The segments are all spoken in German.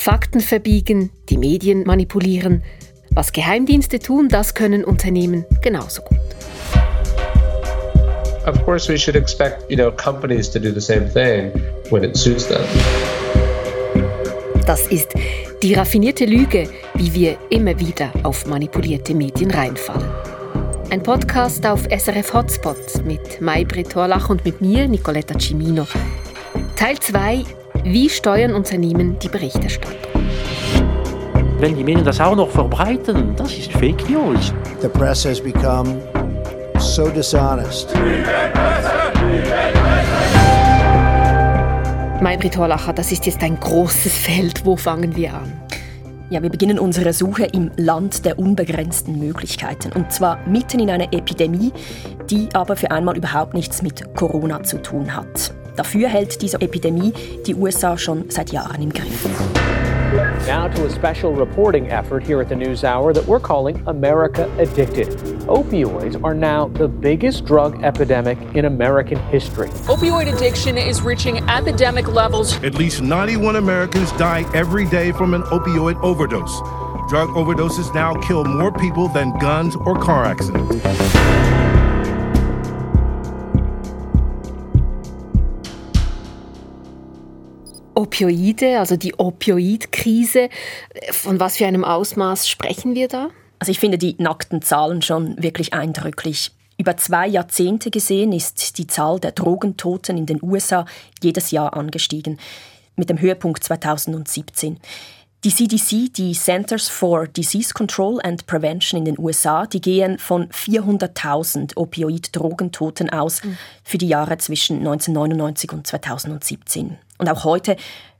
Fakten verbiegen, die Medien manipulieren. Was Geheimdienste tun, das können Unternehmen genauso gut. Of course we should expect, you know, companies to do the same thing when it suits them. Das ist die raffinierte Lüge, wie wir immer wieder auf manipulierte Medien reinfallen. Ein Podcast auf SRF Hotspot mit Maybrit Horlach und mit mir, Nicoletta Cimino. Teil 2. Wie steuern Unternehmen die Berichterstattung? Wenn die Medien das auch noch verbreiten, das ist Fake News. The press has become so dishonest. Maybrit Horlacher, das ist jetzt ein großes Feld. Wo fangen wir an? Ja, wir beginnen unsere Suche im Land der unbegrenzten Möglichkeiten. Und zwar mitten in einer Epidemie, die aber für einmal überhaupt nichts mit Corona zu tun hat. Dafür hält diese Epidemie die USA schon seit Jahren im Griff. Now to a special reporting effort here at the News Hour that we're calling America Addicted. Opioids are now the biggest drug epidemic in American history. Opioid addiction is reaching epidemic levels. At least 91 Americans die every day from an opioid overdose. Drug overdoses now kill more people than guns or car accidents. Opioide, also die Opioidkrise. Von was für einem Ausmaß sprechen wir da? Also ich finde die nackten Zahlen schon wirklich eindrücklich. Über zwei Jahrzehnte gesehen ist die Zahl der Drogentoten in den USA jedes Jahr angestiegen, mit dem Höhepunkt 2017. Die CDC, die Centers for Disease Control and Prevention in den USA, die gehen von 400.000 Opioid-Drogentoten aus mhm. für die Jahre zwischen 1999 und 2017. Und auch heute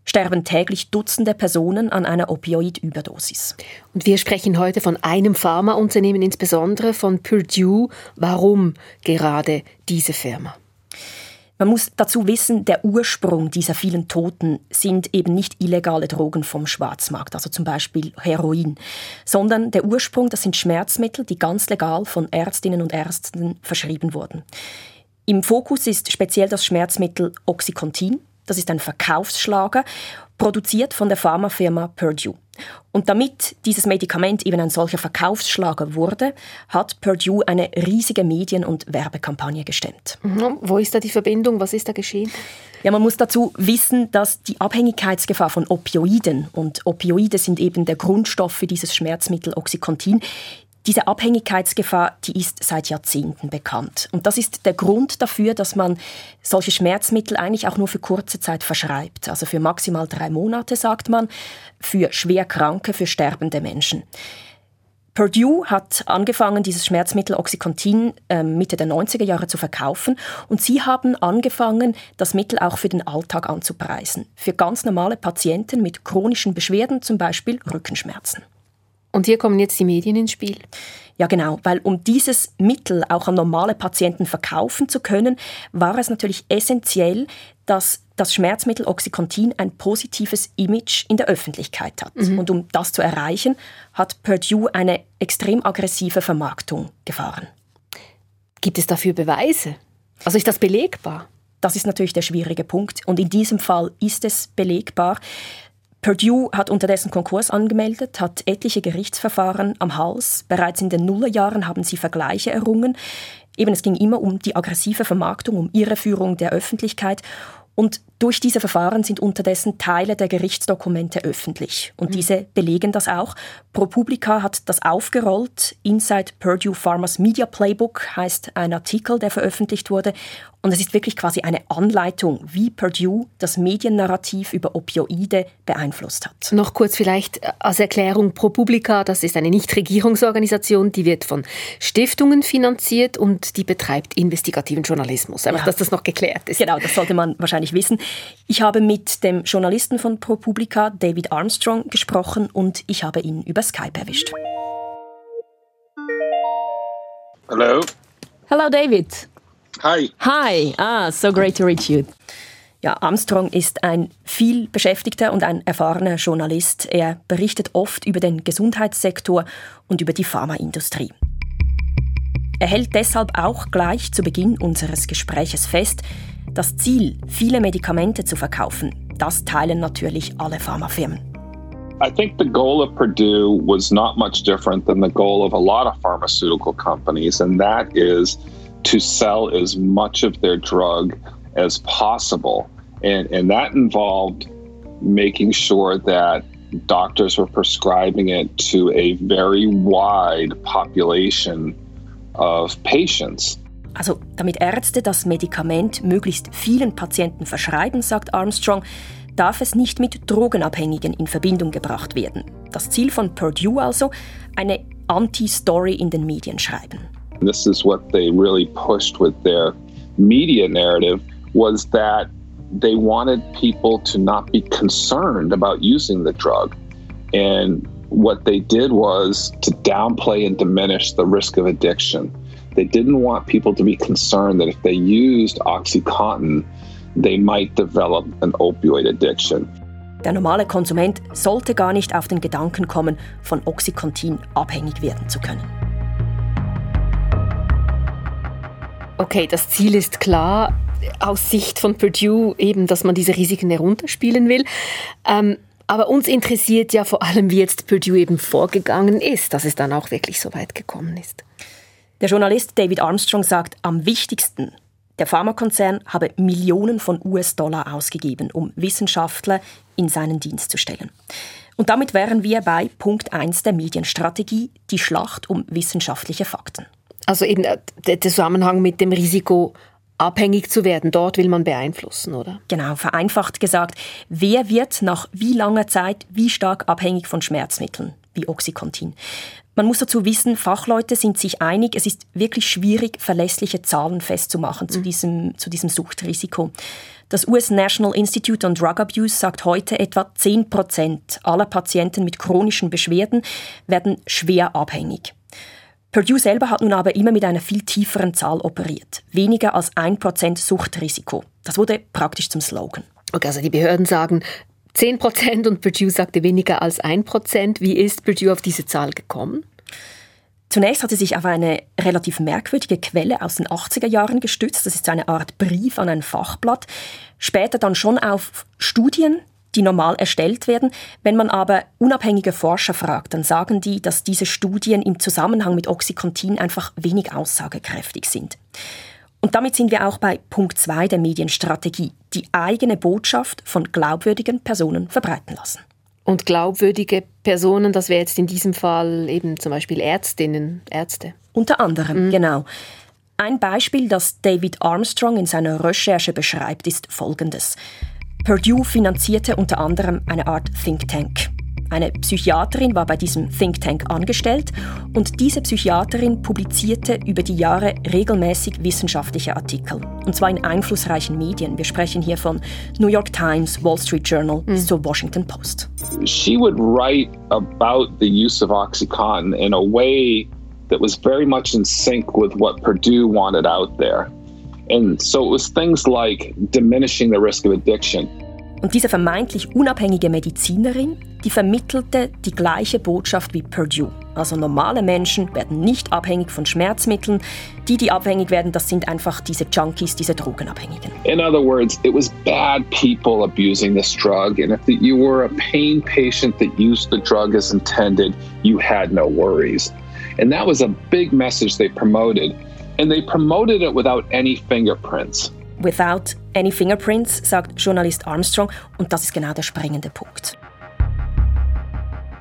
sterben täglich Dutzende Personen an einer Opioid-Überdosis. Und wir sprechen heute von einem Pharmaunternehmen, insbesondere von Purdue. Warum gerade diese Firma? Man muss dazu wissen, der Ursprung dieser vielen Toten sind eben nicht illegale Drogen vom Schwarzmarkt, also zum Beispiel Heroin, sondern der Ursprung, das sind Schmerzmittel, die ganz legal von Ärztinnen und Ärzten verschrieben wurden. Im Fokus ist speziell das Schmerzmittel Oxycontin. Das ist ein Verkaufsschlager, produziert von der Pharmafirma Purdue. Und damit dieses Medikament eben ein solcher Verkaufsschlager wurde, hat Purdue eine riesige Medien- und Werbekampagne gestemmt. Mhm. Wo ist da die Verbindung? Was ist da geschehen? Ja, man muss dazu wissen, dass die Abhängigkeitsgefahr von Opioiden und Opioide sind eben der Grundstoff für dieses Schmerzmittel Oxycontin, diese Abhängigkeitsgefahr, die ist seit Jahrzehnten bekannt. Und das ist der Grund dafür, dass man solche Schmerzmittel eigentlich auch nur für kurze Zeit verschreibt. Also für maximal drei Monate, sagt man, für schwer Kranke, für sterbende Menschen. Purdue hat angefangen, dieses Schmerzmittel Oxycontin äh, Mitte der 90er Jahre zu verkaufen und sie haben angefangen, das Mittel auch für den Alltag anzupreisen. Für ganz normale Patienten mit chronischen Beschwerden, zum Beispiel Rückenschmerzen. Und hier kommen jetzt die Medien ins Spiel. Ja, genau, weil um dieses Mittel auch an normale Patienten verkaufen zu können, war es natürlich essentiell, dass das Schmerzmittel Oxycontin ein positives Image in der Öffentlichkeit hat. Mhm. Und um das zu erreichen, hat Purdue eine extrem aggressive Vermarktung gefahren. Gibt es dafür Beweise? Also ist das belegbar? Das ist natürlich der schwierige Punkt. Und in diesem Fall ist es belegbar. Purdue hat unterdessen Konkurs angemeldet, hat etliche Gerichtsverfahren am Hals. Bereits in den Nullerjahren haben sie Vergleiche errungen. Eben, es ging immer um die aggressive Vermarktung, um Irreführung der Öffentlichkeit. Und durch diese Verfahren sind unterdessen Teile der Gerichtsdokumente öffentlich. Und mhm. diese belegen das auch. ProPublica hat das aufgerollt. Inside Purdue Pharma's Media Playbook heißt ein Artikel, der veröffentlicht wurde. Und es ist wirklich quasi eine Anleitung, wie Purdue das Mediennarrativ über Opioide beeinflusst hat. Noch kurz vielleicht als Erklärung ProPublica, das ist eine Nichtregierungsorganisation, die wird von Stiftungen finanziert und die betreibt investigativen Journalismus. Einfach, ja. dass das noch geklärt ist. Genau, das sollte man wahrscheinlich wissen. Ich habe mit dem Journalisten von ProPublica, David Armstrong, gesprochen und ich habe ihn über Skype erwischt. Hello. Hello, David. Hi. Hi. Ah, so great to reach you. Ja, Armstrong ist ein viel beschäftigter und ein erfahrener Journalist. Er berichtet oft über den Gesundheitssektor und über die Pharmaindustrie. Er hält deshalb auch gleich zu Beginn unseres Gespräches fest, das Ziel, viele Medikamente zu verkaufen, das teilen natürlich alle Pharmafirmen. I think the goal of Purdue was not much different than the goal of a lot of pharmaceutical companies, and that is to sell as much of their drug as possible. And, and that involved making sure that doctors were prescribing it to a very wide population of patients. Also, damit Ärzte das Medikament möglichst vielen Patienten verschreiben, sagt Armstrong, darf es nicht mit Drogenabhängigen in Verbindung gebracht werden. Das Ziel von Purdue also, eine Anti-Story in den Medien schreiben. This is what they really pushed with their media narrative was that they wanted people to not be concerned about using the drug. And what they did was to downplay and diminish the risk of addiction. They didn't want people to be concerned that if they used Oxycontin, they might develop an opioid addiction. Der normale Konsument sollte gar nicht auf den Gedanken kommen, von Oxycontin abhängig werden zu können. Okay, das Ziel ist klar aus Sicht von Purdue eben, dass man diese Risiken herunterspielen will. Ähm, aber uns interessiert ja vor allem, wie jetzt Purdue eben vorgegangen ist, dass es dann auch wirklich so weit gekommen ist. Der Journalist David Armstrong sagt, am wichtigsten, der Pharmakonzern habe Millionen von US-Dollar ausgegeben, um Wissenschaftler in seinen Dienst zu stellen. Und damit wären wir bei Punkt 1 der Medienstrategie, die Schlacht um wissenschaftliche Fakten. Also eben äh, der Zusammenhang mit dem Risiko, abhängig zu werden. Dort will man beeinflussen, oder? Genau, vereinfacht gesagt. Wer wird nach wie langer Zeit wie stark abhängig von Schmerzmitteln wie Oxycontin? Man muss dazu wissen, Fachleute sind sich einig, es ist wirklich schwierig, verlässliche Zahlen festzumachen mhm. zu, diesem, zu diesem Suchtrisiko. Das US National Institute on Drug Abuse sagt heute, etwa 10 Prozent aller Patienten mit chronischen Beschwerden werden schwer abhängig. Purdue selber hat nun aber immer mit einer viel tieferen Zahl operiert. Weniger als 1% Suchtrisiko. Das wurde praktisch zum Slogan. Okay, also die Behörden sagen, 10 Prozent und Purdue sagte weniger als 1 Prozent. Wie ist Purdue auf diese Zahl gekommen? Zunächst hat sie sich auf eine relativ merkwürdige Quelle aus den 80er Jahren gestützt. Das ist eine Art Brief an ein Fachblatt. Später dann schon auf Studien, die normal erstellt werden. Wenn man aber unabhängige Forscher fragt, dann sagen die, dass diese Studien im Zusammenhang mit Oxycontin einfach wenig aussagekräftig sind. Und damit sind wir auch bei Punkt 2 der Medienstrategie, die eigene Botschaft von glaubwürdigen Personen verbreiten lassen. Und glaubwürdige Personen, das wäre jetzt in diesem Fall eben zum Beispiel Ärztinnen, Ärzte. Unter anderem, mhm. genau. Ein Beispiel, das David Armstrong in seiner Recherche beschreibt, ist folgendes. Purdue finanzierte unter anderem eine Art Think Tank. Eine Psychiaterin war bei diesem Think Tank angestellt und diese Psychiaterin publizierte über die Jahre regelmäßig wissenschaftliche Artikel. Und zwar in einflussreichen Medien. Wir sprechen hier von New York Times, Wall Street Journal bis zur Washington Post. She would write about the use of OxyContin in a way that was very much in sync with what Purdue wanted out there. And so it was things like diminishing the risk of addiction. Und diese vermeintlich unabhängige Medizinerin, die vermittelte die gleiche Botschaft wie Purdue. Also normale Menschen werden nicht abhängig von Schmerzmitteln. Die, die abhängig werden, das sind einfach diese Junkies, diese Drogenabhängigen. In other words, it was bad people abusing this drug. And if you were a pain patient that used the drug as intended, you had no worries. And that was a big message they promoted. And they promoted it without any fingerprints. Without any fingerprints, sagt Journalist Armstrong, und das ist genau der springende Punkt.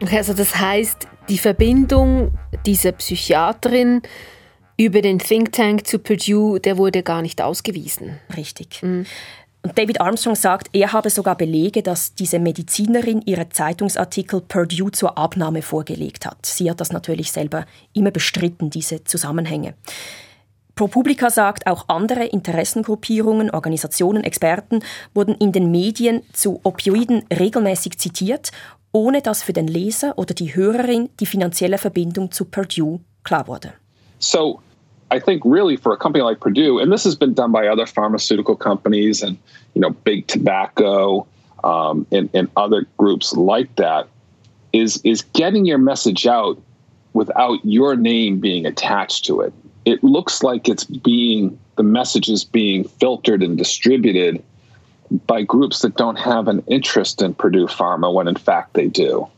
Also das heißt, die Verbindung dieser Psychiaterin über den Think Tank zu Purdue, der wurde gar nicht ausgewiesen. Richtig. Mhm. Und David Armstrong sagt, er habe sogar Belege, dass diese Medizinerin ihre Zeitungsartikel Purdue zur Abnahme vorgelegt hat. Sie hat das natürlich selber immer bestritten, diese Zusammenhänge. ProPublica sagt, auch andere Interessengruppierungen, Organisationen, Experten wurden in den Medien zu Opioiden regelmäßig zitiert, ohne dass für den Leser oder die Hörerin die finanzielle Verbindung zu Purdue klar wurde. So I think really for a company like Purdue, and this has been done by other pharmaceutical companies and you know big tobacco um, and, and other groups like that, is is getting your message out without your name being attached to it. it looks like it's being the message is being filtered and distributed by groups that don't have an interest in Purdue Pharma when in fact they do.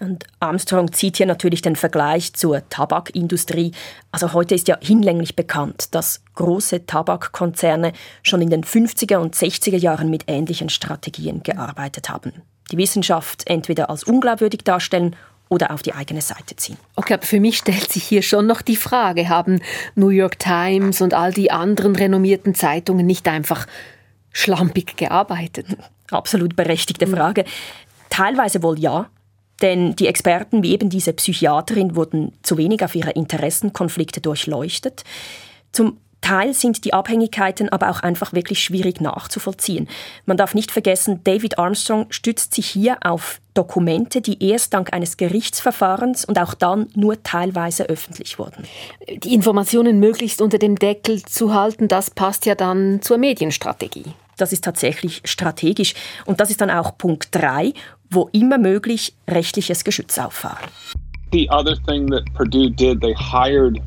Und Armstrong zieht hier natürlich den Vergleich zur Tabakindustrie. Also heute ist ja hinlänglich bekannt, dass große Tabakkonzerne schon in den 50er und 60er Jahren mit ähnlichen Strategien gearbeitet haben. Die Wissenschaft entweder als unglaubwürdig darstellen oder auf die eigene Seite ziehen. Okay, aber für mich stellt sich hier schon noch die Frage, haben New York Times und all die anderen renommierten Zeitungen nicht einfach schlampig gearbeitet? Absolut berechtigte Frage. Teilweise wohl ja, denn die Experten wie eben diese Psychiaterin wurden zu wenig auf ihre Interessenkonflikte durchleuchtet. Zum Teil sind die Abhängigkeiten aber auch einfach wirklich schwierig nachzuvollziehen. Man darf nicht vergessen, David Armstrong stützt sich hier auf Dokumente, die erst dank eines Gerichtsverfahrens und auch dann nur teilweise öffentlich wurden. Die Informationen möglichst unter dem Deckel zu halten, das passt ja dann zur Medienstrategie. Das ist tatsächlich strategisch. Und das ist dann auch Punkt 3, wo immer möglich rechtliches Geschütz auffahren. The other thing that Purdue did, they hired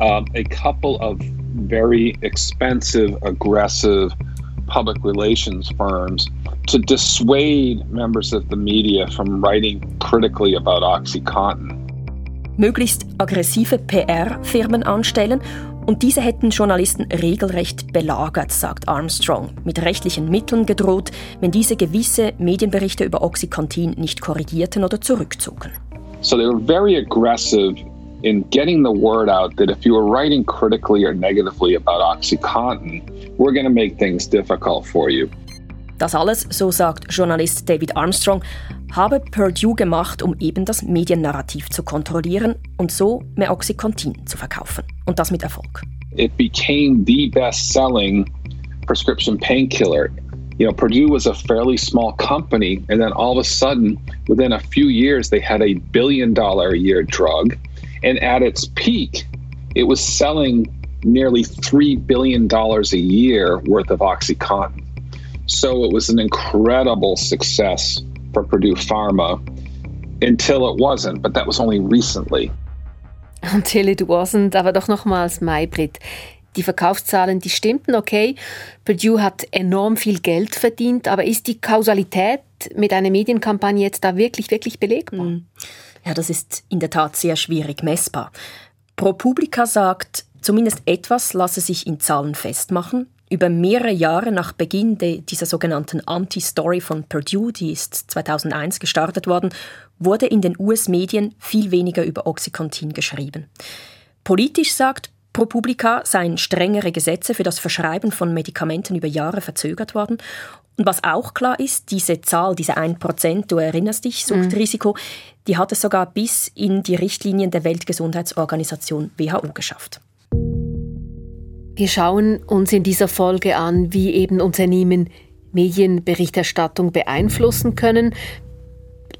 um, a couple of very expensive, aggressive public relations firms to dissuade members of the media from writing critically about OxyContin. Möglichst aggressive PR-Firmen anstellen und diese hätten Journalisten regelrecht belagert, sagt Armstrong, mit rechtlichen Mitteln gedroht, wenn diese gewisse Medienberichte über Oxycontin nicht korrigierten oder zurückzogen. So they were very aggressive in getting the word out that if you were writing critically or negatively about OxyContin, we're going to make things difficult for you. Das alles, so sagt Journalist David Armstrong, habe Purdue gemacht, um eben das Mediennarrativ zu kontrollieren und so mehr Oxycontin zu verkaufen. Und das mit Erfolg. It became the best-selling prescription painkiller. You know, Purdue was a fairly small company, and then all of a sudden, within a few years, they had a billion dollar a year drug. And at its peak, it was selling nearly $3 billion a year worth of Oxycontin. So it was an incredible success for Purdue Pharma until it wasn't, but that was only recently. Until it wasn't, aber doch nochmals Maybrit. Die Verkaufszahlen, die stimmten, okay. Purdue hat enorm viel Geld verdient, aber ist die Kausalität mit einer Medienkampagne jetzt da wirklich, wirklich belegbar? Mhm. Ja, das ist in der Tat sehr schwierig messbar. ProPublica sagt, zumindest etwas lasse sich in Zahlen festmachen. Über mehrere Jahre nach Beginn dieser sogenannten Anti-Story von Purdue, die ist 2001 gestartet worden, wurde in den US-Medien viel weniger über Oxycontin geschrieben. Politisch sagt ProPublica seien strengere Gesetze für das Verschreiben von Medikamenten über Jahre verzögert worden und was auch klar ist, diese Zahl, diese 1%, du erinnerst dich, Suchtrisiko, mhm. die hat es sogar bis in die Richtlinien der Weltgesundheitsorganisation WHO geschafft. Wir schauen uns in dieser Folge an, wie eben Unternehmen Medienberichterstattung beeinflussen können.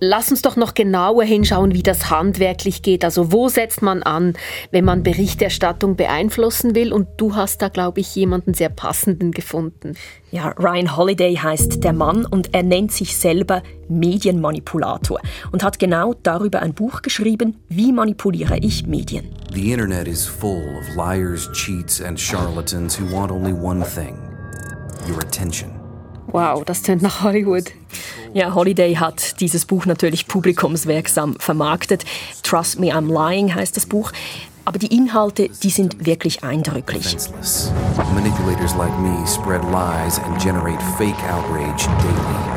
Lass uns doch noch genauer hinschauen, wie das handwerklich geht. Also wo setzt man an, wenn man Berichterstattung beeinflussen will? Und du hast da, glaube ich, jemanden sehr passenden gefunden. Ja, Ryan Holiday heißt der Mann und er nennt sich selber Medienmanipulator und hat genau darüber ein Buch geschrieben, wie manipuliere ich Medien. The internet is full of liars, cheats and charlatans who want only one thing, your attention. Wow, das tönt nach Hollywood. Ja, Holiday hat dieses Buch natürlich publikumswirksam vermarktet. Trust Me, I'm Lying heißt das Buch. Aber die Inhalte, die sind wirklich eindrücklich. Manipulators like me spread lies and generate fake outrage daily.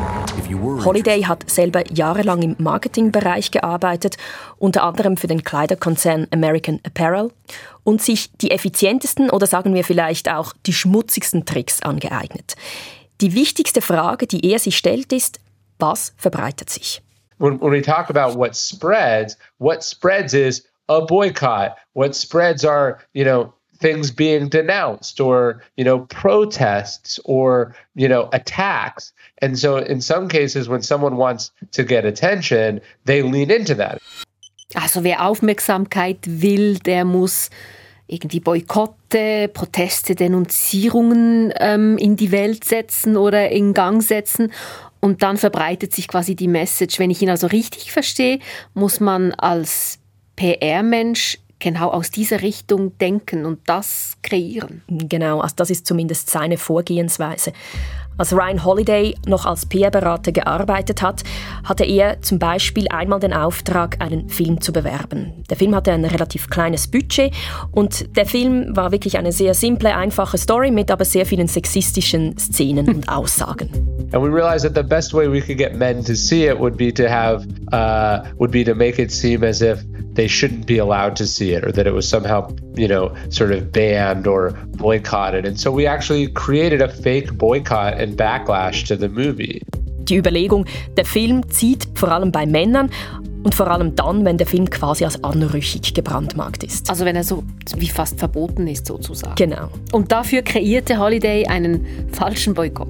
Holiday hat selber jahrelang im Marketingbereich gearbeitet, unter anderem für den Kleiderkonzern American Apparel und sich die effizientesten oder sagen wir vielleicht auch die schmutzigsten Tricks angeeignet. Die wichtigste Frage, die er sich stellt, ist, was verbreitet sich? When, when we talk about what spreads, what spreads is a boycott. What spreads are, you know, things being denounced or, you know, protests or, you know, attacks. And so in some cases, when someone wants to get attention, they lean into that. Also wer Aufmerksamkeit will, der muss irgendwie Boykotte, Proteste, Denunzierungen ähm, in die Welt setzen oder in Gang setzen. Und dann verbreitet sich quasi die Message. Wenn ich ihn also richtig verstehe, muss man als PR-Mensch genau aus dieser Richtung denken und das kreieren. Genau, also das ist zumindest seine Vorgehensweise. Als Ryan Holiday noch als PR-Berater gearbeitet hat, hatte er zum Beispiel einmal den Auftrag, einen Film zu bewerben. Der Film hatte ein relativ kleines Budget und der Film war wirklich eine sehr simple, einfache Story mit aber sehr vielen sexistischen Szenen und Aussagen. And we realized that the best way we could get men to see it would be to have, uh, would be to make it seem as if they shouldn't be allowed to see it or that it was somehow, you know, sort of banned or boycotted. And so we actually created a fake boycott and backlash to the movie. Die Überlegung, der Film zieht vor allem bei Männern und vor allem dann, wenn der Film quasi als anrüchig gebrandmarkt ist. Also wenn er so wie fast verboten ist sozusagen. Genau. Und dafür kreierte Holiday einen falschen Boykott.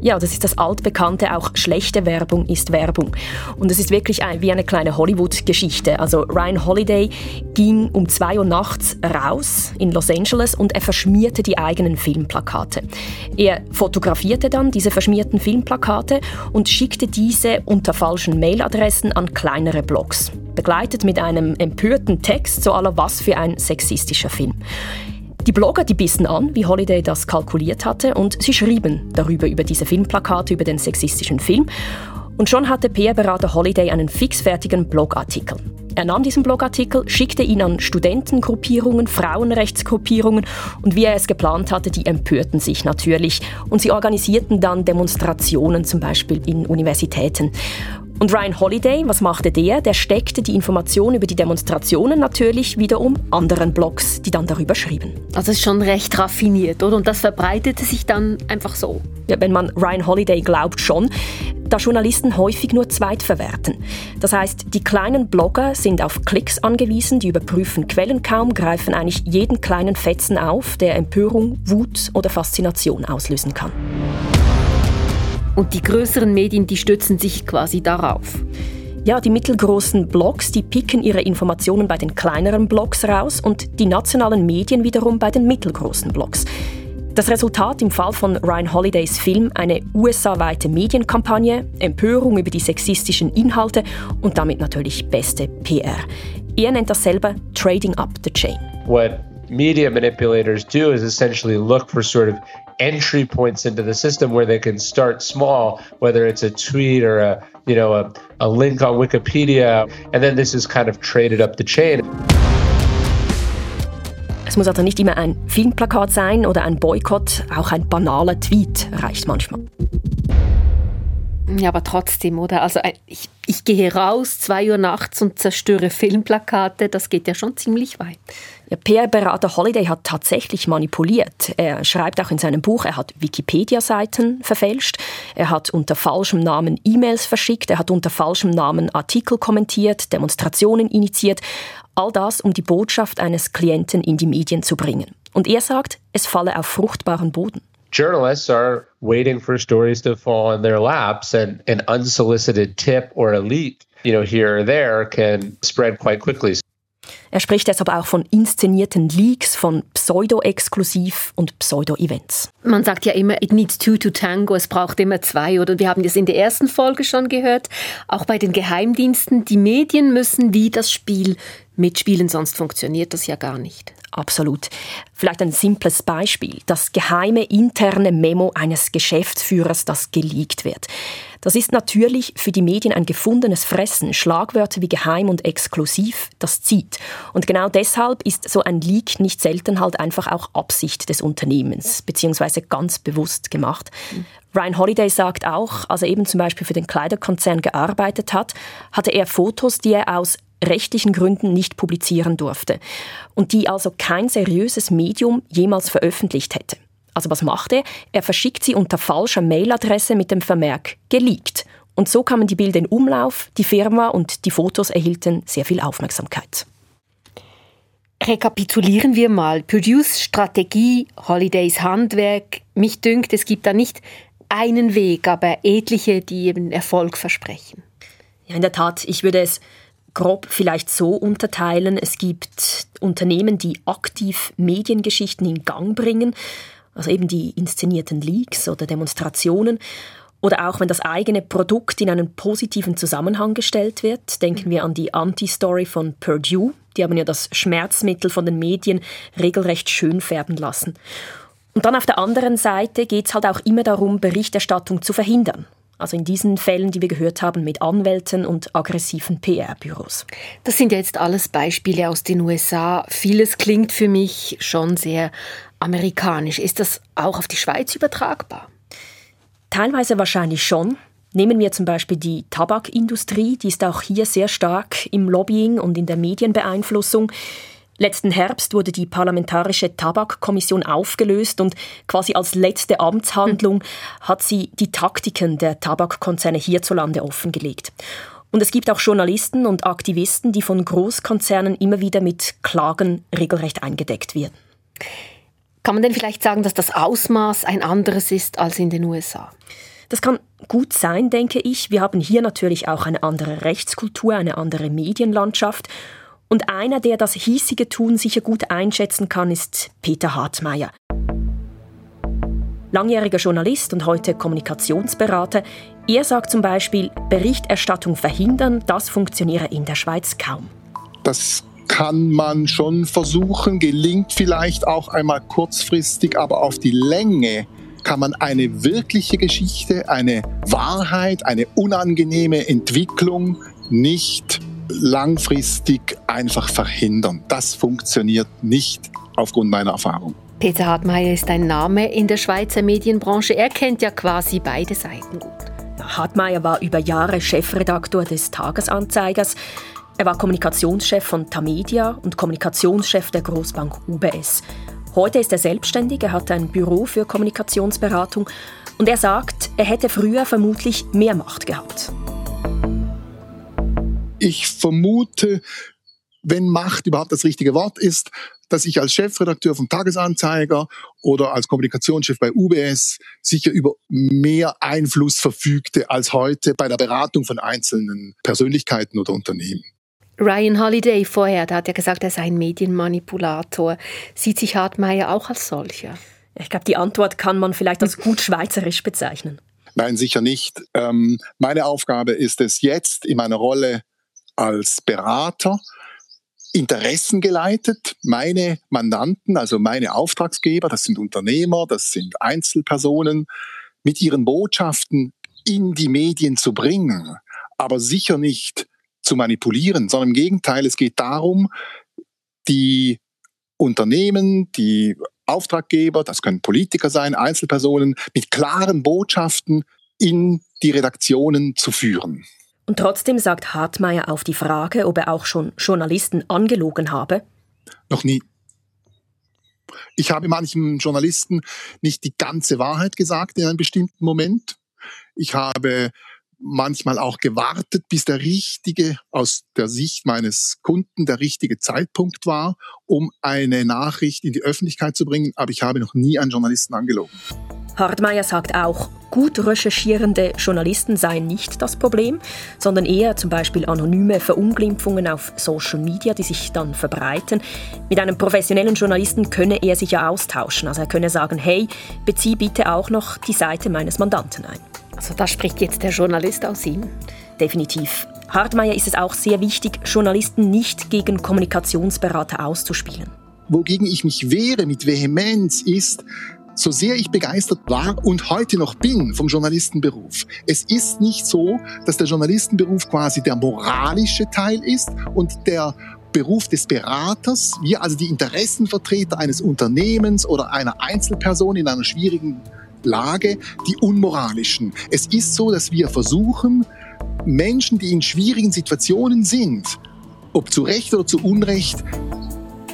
Ja, das ist das altbekannte, auch schlechte Werbung ist Werbung. Und es ist wirklich ein, wie eine kleine Hollywood-Geschichte. Also Ryan Holiday ging um 2 Uhr nachts raus in Los Angeles und er verschmierte die eigenen Filmplakate. Er fotografierte dann diese verschmierten Filmplakate und schickte diese unter falschen Mailadressen an kleinere Blogs, begleitet mit einem empörten Text, so aller was für ein sexistischer Film. Die Blogger die bissen an, wie Holiday das kalkuliert hatte, und sie schrieben darüber über diese Filmplakate, über den sexistischen Film. Und schon hatte PR-Berater Holiday einen fixfertigen Blogartikel. Er nahm diesen Blogartikel, schickte ihn an Studentengruppierungen, Frauenrechtsgruppierungen und wie er es geplant hatte, die empörten sich natürlich. Und sie organisierten dann Demonstrationen, zum Beispiel in Universitäten. Und Ryan Holiday, was machte der? Der steckte die Informationen über die Demonstrationen natürlich wiederum anderen Blogs, die dann darüber schrieben. Also ist schon recht raffiniert, oder? Und das verbreitete sich dann einfach so. Ja, wenn man Ryan Holiday glaubt, schon. Da Journalisten häufig nur Zweitverwerten. Das heißt, die kleinen Blogger sind auf Klicks angewiesen, die überprüfen Quellen kaum, greifen eigentlich jeden kleinen Fetzen auf, der Empörung, Wut oder Faszination auslösen kann. Und die größeren Medien, die stützen sich quasi darauf. Ja, die mittelgroßen Blogs, die picken ihre Informationen bei den kleineren Blogs raus und die nationalen Medien wiederum bei den mittelgroßen Blogs. Das Resultat im Fall von Ryan Holidays Film eine USA-weite Medienkampagne, Empörung über die sexistischen Inhalte und damit natürlich beste PR. Er nennt das selber Trading Up the Chain. What media manipulators do is essentially look for sort of entry points into the system where they can start small, whether it's a tweet or a you know a, a link on Wikipedia, and then this is kind of traded up the chain. Es muss also nicht immer ein Filmplakat sein oder ein Boykott, auch ein banaler Tweet reicht manchmal. Ja, aber trotzdem, oder? Also ich, ich gehe raus, zwei Uhr nachts und zerstöre Filmplakate, das geht ja schon ziemlich weit. Ja, PR-Berater Holiday hat tatsächlich manipuliert. Er schreibt auch in seinem Buch, er hat Wikipedia-Seiten verfälscht, er hat unter falschem Namen E-Mails verschickt, er hat unter falschem Namen Artikel kommentiert, Demonstrationen initiiert. All das, um die Botschaft eines Klienten in die Medien zu bringen. Und er sagt, es falle auf fruchtbaren Boden. journalists are waiting for stories to fall in their laps and an unsolicited tip or a leak you know here or there can spread quite quickly Er spricht deshalb auch von inszenierten Leaks, von Pseudo-Exklusiv und Pseudo-Events. Man sagt ja immer, it needs two to tango, es braucht immer zwei. Oder wir haben das in der ersten Folge schon gehört. Auch bei den Geheimdiensten, die Medien müssen wie das Spiel mitspielen, sonst funktioniert das ja gar nicht. Absolut. Vielleicht ein simples Beispiel. Das geheime interne Memo eines Geschäftsführers, das geleakt wird. Das ist natürlich für die Medien ein gefundenes Fressen. Schlagwörter wie geheim und exklusiv, das zieht. Und genau deshalb ist so ein Leak nicht selten halt einfach auch Absicht des Unternehmens, beziehungsweise ganz bewusst gemacht. Ryan Holiday sagt auch, als er eben zum Beispiel für den Kleiderkonzern gearbeitet hat, hatte er Fotos, die er aus rechtlichen Gründen nicht publizieren durfte und die also kein seriöses Medium jemals veröffentlicht hätte. Also was macht er? Er verschickt sie unter falscher Mailadresse mit dem Vermerk geleakt. Und so kamen die Bilder in Umlauf, die Firma und die Fotos erhielten sehr viel Aufmerksamkeit. Rekapitulieren wir mal. Produce Strategie, Holidays Handwerk. Mich dünkt, es gibt da nicht einen Weg, aber etliche, die eben Erfolg versprechen. Ja, in der Tat, ich würde es grob vielleicht so unterteilen. Es gibt Unternehmen, die aktiv Mediengeschichten in Gang bringen, also eben die inszenierten Leaks oder Demonstrationen. Oder auch wenn das eigene Produkt in einen positiven Zusammenhang gestellt wird. Denken wir an die Anti-Story von Purdue. Die haben ja das Schmerzmittel von den Medien regelrecht schön färben lassen. Und dann auf der anderen Seite geht es halt auch immer darum, Berichterstattung zu verhindern. Also in diesen Fällen, die wir gehört haben, mit Anwälten und aggressiven PR-Büros. Das sind jetzt alles Beispiele aus den USA. Vieles klingt für mich schon sehr amerikanisch. Ist das auch auf die Schweiz übertragbar? Teilweise wahrscheinlich schon. Nehmen wir zum Beispiel die Tabakindustrie, die ist auch hier sehr stark im Lobbying und in der Medienbeeinflussung. Letzten Herbst wurde die Parlamentarische Tabakkommission aufgelöst und quasi als letzte Amtshandlung hat sie die Taktiken der Tabakkonzerne hierzulande offengelegt. Und es gibt auch Journalisten und Aktivisten, die von Großkonzernen immer wieder mit Klagen regelrecht eingedeckt werden. Kann man denn vielleicht sagen, dass das Ausmaß ein anderes ist als in den USA? Das kann gut sein, denke ich. Wir haben hier natürlich auch eine andere Rechtskultur, eine andere Medienlandschaft. Und einer, der das hiesige Tun sicher gut einschätzen kann, ist Peter Hartmeier. Langjähriger Journalist und heute Kommunikationsberater. Er sagt zum Beispiel, Berichterstattung verhindern, das funktioniere in der Schweiz kaum. Das kann man schon versuchen, gelingt vielleicht auch einmal kurzfristig, aber auf die Länge kann man eine wirkliche Geschichte, eine Wahrheit, eine unangenehme Entwicklung nicht langfristig einfach verhindern. Das funktioniert nicht aufgrund meiner Erfahrung. Peter Hartmeier ist ein Name in der Schweizer Medienbranche. Er kennt ja quasi beide Seiten gut. Hartmeier war über Jahre Chefredaktor des Tagesanzeigers. Er war Kommunikationschef von Tamedia und Kommunikationschef der Großbank UBS. Heute ist er selbstständig, er hat ein Büro für Kommunikationsberatung und er sagt, er hätte früher vermutlich mehr Macht gehabt. Ich vermute, wenn Macht überhaupt das richtige Wort ist, dass ich als Chefredakteur vom Tagesanzeiger oder als Kommunikationschef bei UBS sicher über mehr Einfluss verfügte als heute bei der Beratung von einzelnen Persönlichkeiten oder Unternehmen. Ryan Holiday vorher, der hat ja gesagt, er sei ein Medienmanipulator. Sieht sich Hartmeier auch als solcher? Ich glaube, die Antwort kann man vielleicht als gut schweizerisch bezeichnen. Nein, sicher nicht. Ähm, meine Aufgabe ist es jetzt in meiner Rolle als Berater, Interessen geleitet. Meine Mandanten, also meine Auftragsgeber, das sind Unternehmer, das sind Einzelpersonen, mit ihren Botschaften in die Medien zu bringen, aber sicher nicht zu manipulieren, sondern im Gegenteil, es geht darum, die Unternehmen, die Auftraggeber, das können Politiker sein, Einzelpersonen, mit klaren Botschaften in die Redaktionen zu führen. Und trotzdem sagt Hartmeier auf die Frage, ob er auch schon Journalisten angelogen habe. Noch nie. Ich habe manchem Journalisten nicht die ganze Wahrheit gesagt in einem bestimmten Moment. Ich habe manchmal auch gewartet, bis der richtige, aus der Sicht meines Kunden, der richtige Zeitpunkt war, um eine Nachricht in die Öffentlichkeit zu bringen. Aber ich habe noch nie einen Journalisten angelogen. Hartmeier sagt auch, gut recherchierende Journalisten seien nicht das Problem, sondern eher zum Beispiel anonyme Verunglimpfungen auf Social Media, die sich dann verbreiten. Mit einem professionellen Journalisten könne er sich ja austauschen. Also er könne sagen, hey, bezieh bitte auch noch die Seite meines Mandanten ein. Also da spricht jetzt der Journalist aus ihm. Definitiv. Hartmeier ist es auch sehr wichtig, Journalisten nicht gegen Kommunikationsberater auszuspielen. Wogegen ich mich wehre mit Vehemenz ist, so sehr ich begeistert war und heute noch bin vom Journalistenberuf. Es ist nicht so, dass der Journalistenberuf quasi der moralische Teil ist und der Beruf des Beraters, wir also die Interessenvertreter eines Unternehmens oder einer Einzelperson in einer schwierigen Lage die unmoralischen. Es ist so, dass wir versuchen, Menschen, die in schwierigen Situationen sind, ob zu Recht oder zu Unrecht,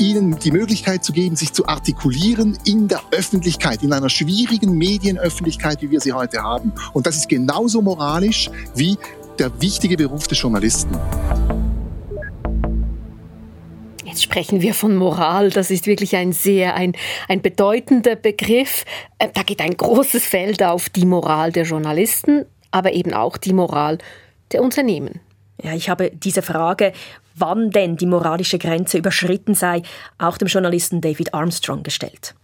ihnen die Möglichkeit zu geben, sich zu artikulieren in der Öffentlichkeit, in einer schwierigen Medienöffentlichkeit, wie wir sie heute haben. Und das ist genauso moralisch wie der wichtige Beruf des Journalisten. Jetzt sprechen wir von Moral. Das ist wirklich ein sehr, ein, ein bedeutender Begriff. Äh, da geht ein großes Feld auf die Moral der Journalisten, aber eben auch die Moral der Unternehmen. Ja, ich habe diese Frage, wann denn die moralische Grenze überschritten sei, auch dem Journalisten David Armstrong gestellt.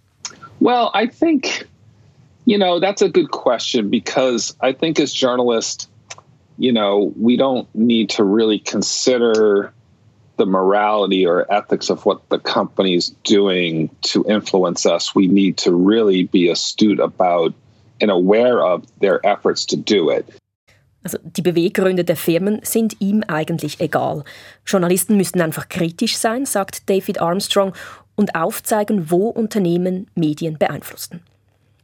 Well, I think, you know, that's a good question because I think as journalists, you know, we don't need to really consider the morality or ethics of what the company's doing to influence us, we need to really be astute about and aware of their efforts to do it. Also die Beweggründe der Firmen sind ihm eigentlich egal. Journalisten müssten einfach kritisch sein, sagt David Armstrong, und aufzeigen, wo Unternehmen Medien beeinflussten.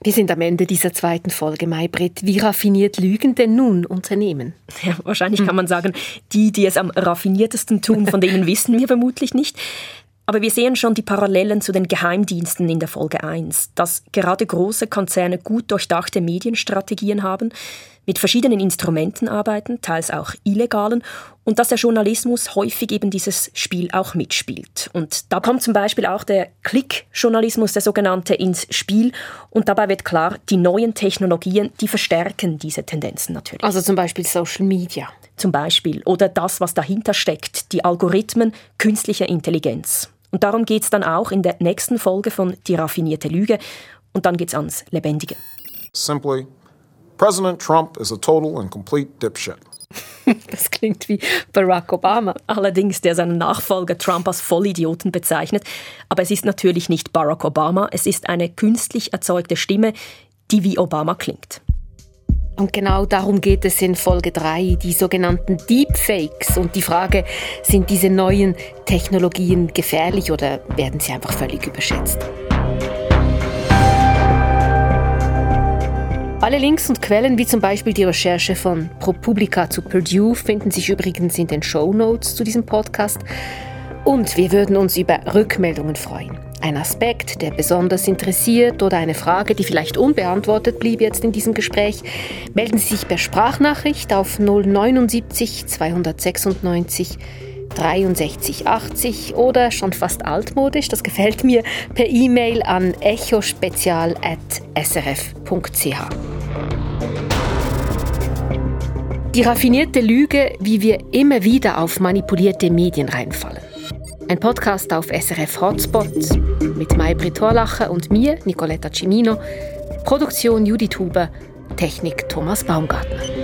Wir sind am Ende dieser zweiten Folge, Maybrit. Wie raffiniert lügen denn nun Unternehmen? Ja, wahrscheinlich kann man sagen, die, die es am raffiniertesten tun, von denen wissen wir vermutlich nicht. Aber wir sehen schon die Parallelen zu den Geheimdiensten in der Folge 1, dass gerade große Konzerne gut durchdachte Medienstrategien haben, mit verschiedenen Instrumenten arbeiten, teils auch illegalen, und dass der Journalismus häufig eben dieses Spiel auch mitspielt. Und da kommt zum Beispiel auch der Klick-Journalismus, der sogenannte, ins Spiel. Und dabei wird klar, die neuen Technologien, die verstärken diese Tendenzen natürlich. Also zum Beispiel Social Media. Zum Beispiel. Oder das, was dahinter steckt, die Algorithmen, künstliche Intelligenz. Und darum geht es dann auch in der nächsten Folge von Die raffinierte Lüge. Und dann geht es ans Lebendige. Simply President Trump is a total and complete dipshit. Das klingt wie Barack Obama. Allerdings, der seinen Nachfolger Trump als Vollidioten bezeichnet. Aber es ist natürlich nicht Barack Obama, es ist eine künstlich erzeugte Stimme, die wie Obama klingt. Und genau darum geht es in Folge 3, die sogenannten Deepfakes und die Frage, sind diese neuen Technologien gefährlich oder werden sie einfach völlig überschätzt? Alle Links und Quellen, wie zum Beispiel die Recherche von ProPublica zu Purdue, finden sich übrigens in den Show Notes zu diesem Podcast. Und wir würden uns über Rückmeldungen freuen. Ein Aspekt, der besonders interessiert oder eine Frage, die vielleicht unbeantwortet blieb jetzt in diesem Gespräch, melden Sie sich per Sprachnachricht auf 079 296 6380 oder schon fast altmodisch, das gefällt mir, per E-Mail an echospezial.srf.ch. Die raffinierte Lüge, wie wir immer wieder auf manipulierte Medien reinfallen. Ein Podcast auf SRF Hotspot mit Maybrit Torlacher und mir, Nicoletta Cimino. Produktion Judith Huber, Technik Thomas Baumgartner.